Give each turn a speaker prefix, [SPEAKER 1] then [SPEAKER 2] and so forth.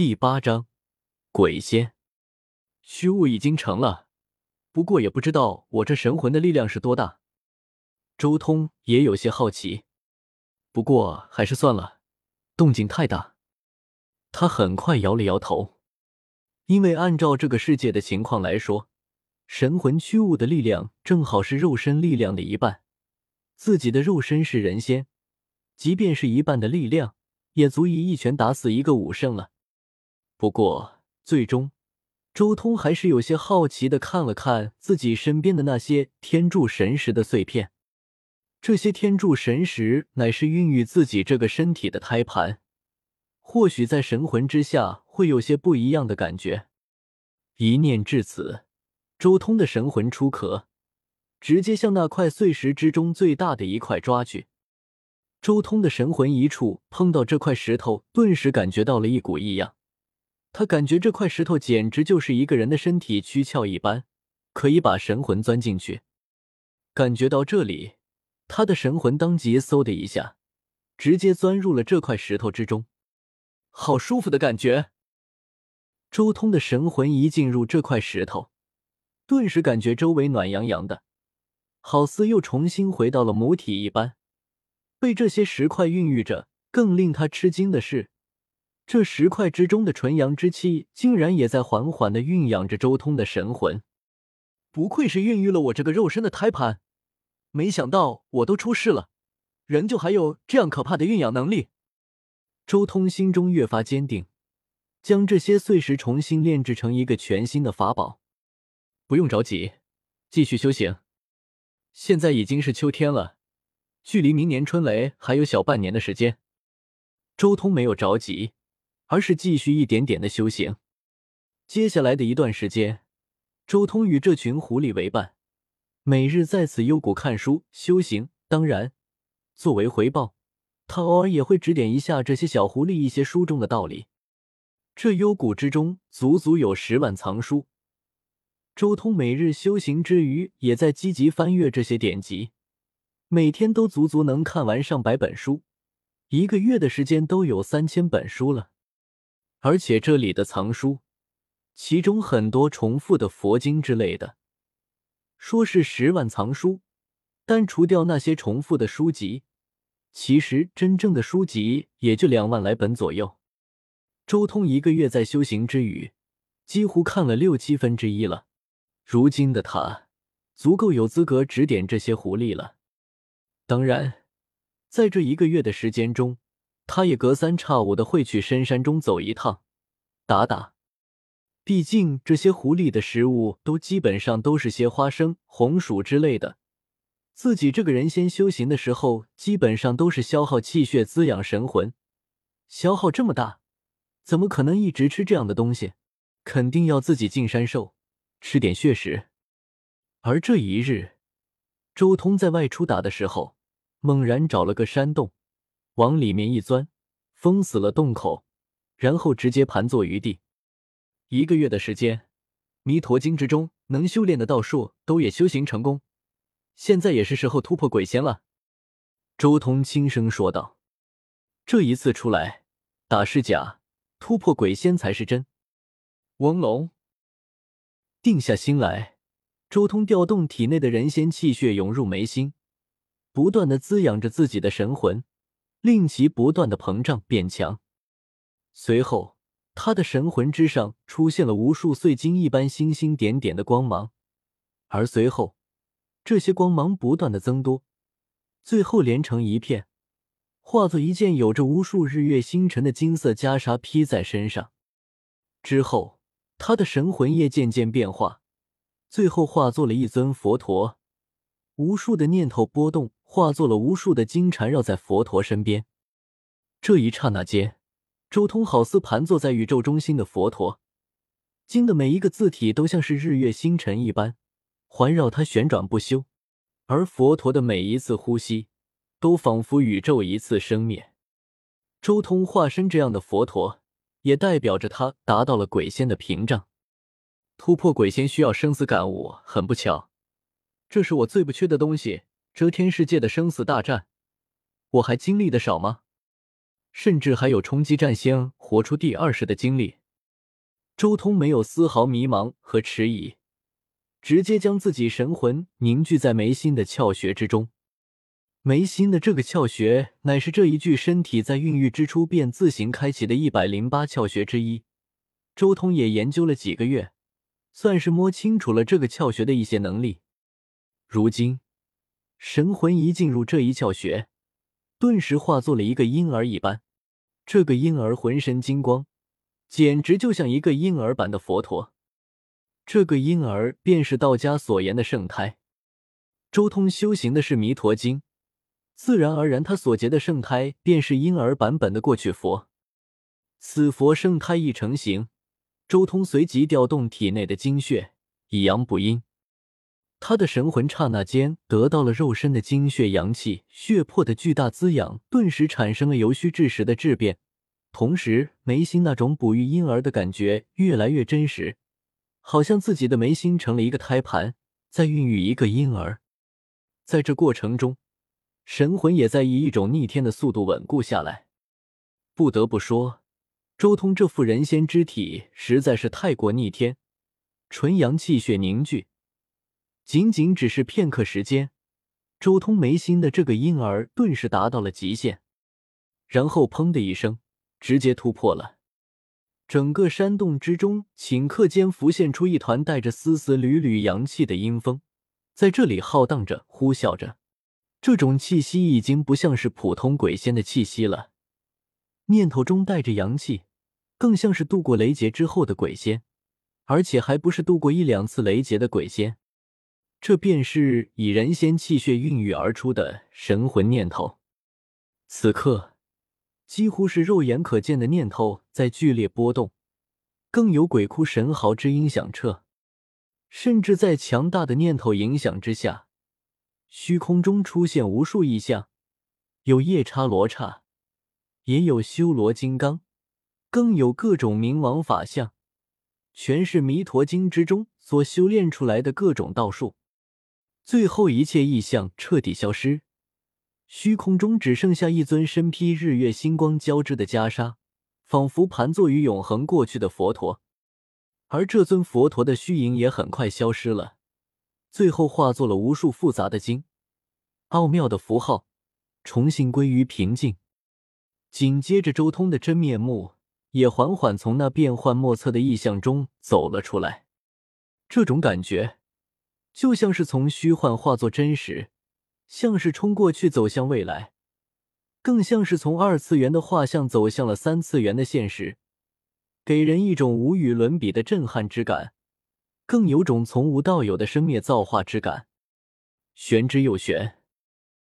[SPEAKER 1] 第八章，鬼仙，虚物已经成了，不过也不知道我这神魂的力量是多大。周通也有些好奇，不过还是算了，动静太大。他很快摇了摇头，因为按照这个世界的情况来说，神魂虚物的力量正好是肉身力量的一半。自己的肉身是人仙，即便是一半的力量，也足以一拳打死一个武圣了。不过，最终，周通还是有些好奇的看了看自己身边的那些天柱神石的碎片。这些天柱神石乃是孕育自己这个身体的胎盘。或许在神魂之下会有些不一样的感觉。一念至此，周通的神魂出壳，直接向那块碎石之中最大的一块抓去。周通的神魂一触碰到这块石头，顿时感觉到了一股异样。他感觉这块石头简直就是一个人的身体躯壳一般，可以把神魂钻进去。感觉到这里，他的神魂当即嗖的一下，直接钻入了这块石头之中。好舒服的感觉！周通的神魂一进入这块石头，顿时感觉周围暖洋洋的，好似又重新回到了母体一般。被这些石块孕育着，更令他吃惊的是，这石块之中的纯阳之气竟然也在缓缓的蕴养着周通的神魂。不愧是孕育了我这个肉身的胎盘，没想到我都出世了，仍旧还有这样可怕的孕养能力。周通心中越发坚定，将这些碎石重新炼制成一个全新的法宝。不用着急，继续修行。现在已经是秋天了，距离明年春雷还有小半年的时间。周通没有着急，而是继续一点点的修行。接下来的一段时间，周通与这群狐狸为伴，每日在此幽谷看书修行。当然，作为回报。他偶尔也会指点一下这些小狐狸一些书中的道理。这幽谷之中足足有十万藏书，周通每日修行之余，也在积极翻阅这些典籍，每天都足足能看完上百本书，一个月的时间都有三千本书了。而且这里的藏书，其中很多重复的佛经之类的，说是十万藏书，但除掉那些重复的书籍。其实真正的书籍也就两万来本左右。周通一个月在修行之余，几乎看了六七分之一了。如今的他，足够有资格指点这些狐狸了。当然，在这一个月的时间中，他也隔三差五的会去深山中走一趟，打打。毕竟这些狐狸的食物都基本上都是些花生、红薯之类的。自己这个人先修行的时候，基本上都是消耗气血滋养神魂，消耗这么大，怎么可能一直吃这样的东西？肯定要自己进山兽，吃点血食。而这一日，周通在外出打的时候，猛然找了个山洞，往里面一钻，封死了洞口，然后直接盘坐于地。一个月的时间，弥陀经之中能修炼的道术都也修行成功。现在也是时候突破鬼仙了，周通轻声说道：“这一次出来打是假，突破鬼仙才是真。”翁龙定下心来，周通调动体内的人仙气血涌入眉心，不断的滋养着自己的神魂，令其不断的膨胀变强。随后，他的神魂之上出现了无数碎金一般星星点点的光芒，而随后。这些光芒不断的增多，最后连成一片，化作一件有着无数日月星辰的金色袈裟披在身上。之后，他的神魂也渐渐变化，最后化作了一尊佛陀。无数的念头波动，化作了无数的金缠绕在佛陀身边。这一刹那间，周通好似盘坐在宇宙中心的佛陀，经的每一个字体都像是日月星辰一般。环绕他旋转不休，而佛陀的每一次呼吸，都仿佛宇宙一次生灭。周通化身这样的佛陀，也代表着他达到了鬼仙的屏障。突破鬼仙需要生死感悟，很不巧，这是我最不缺的东西。遮天世界的生死大战，我还经历的少吗？甚至还有冲击战仙活出第二世的经历。周通没有丝毫迷茫和迟疑，直接将自己神魂凝聚在眉心的窍穴之中。眉心的这个窍穴，乃是这一具身体在孕育之初便自行开启的一百零八窍穴之一。周通也研究了几个月，算是摸清楚了这个窍穴的一些能力。如今，神魂一进入这一窍穴，顿时化作了一个婴儿一般。这个婴儿浑身金光，简直就像一个婴儿版的佛陀。这个婴儿便是道家所言的圣胎。周通修行的是弥陀经。自然而然，他所结的圣胎便是婴儿版本的过去佛。此佛圣胎一成型，周通随即调动体内的精血，以阳补阴。他的神魂刹那间得到了肉身的精血、阳气、血魄的巨大滋养，顿时产生了由虚至实的质变。同时，眉心那种哺育婴儿的感觉越来越真实，好像自己的眉心成了一个胎盘，在孕育一个婴儿。在这过程中，神魂也在以一种逆天的速度稳固下来。不得不说，周通这副人仙之体实在是太过逆天，纯阳气血凝聚，仅仅只是片刻时间，周通眉心的这个婴儿顿时达到了极限，然后砰的一声，直接突破了。整个山洞之中，顷刻间浮现出一团带着丝丝缕缕阳气的阴风，在这里浩荡着，呼啸着。这种气息已经不像是普通鬼仙的气息了，念头中带着阳气，更像是度过雷劫之后的鬼仙，而且还不是度过一两次雷劫的鬼仙，这便是以人仙气血孕育而出的神魂念头。此刻，几乎是肉眼可见的念头在剧烈波动，更有鬼哭神嚎之音响彻，甚至在强大的念头影响之下。虚空中出现无数异象，有夜叉罗刹，也有修罗金刚，更有各种冥王法相，全是弥陀经之中所修炼出来的各种道术。最后，一切异象彻底消失，虚空中只剩下一尊身披日月星光交织的袈裟，仿佛盘坐于永恒过去的佛陀。而这尊佛陀的虚影也很快消失了。最后化作了无数复杂的经，奥妙的符号，重新归于平静。紧接着，周通的真面目也缓缓从那变幻莫测的意象中走了出来。这种感觉，就像是从虚幻化作真实，像是冲过去走向未来，更像是从二次元的画像走向了三次元的现实，给人一种无与伦比的震撼之感。更有种从无到有的生灭造化之感，玄之又玄。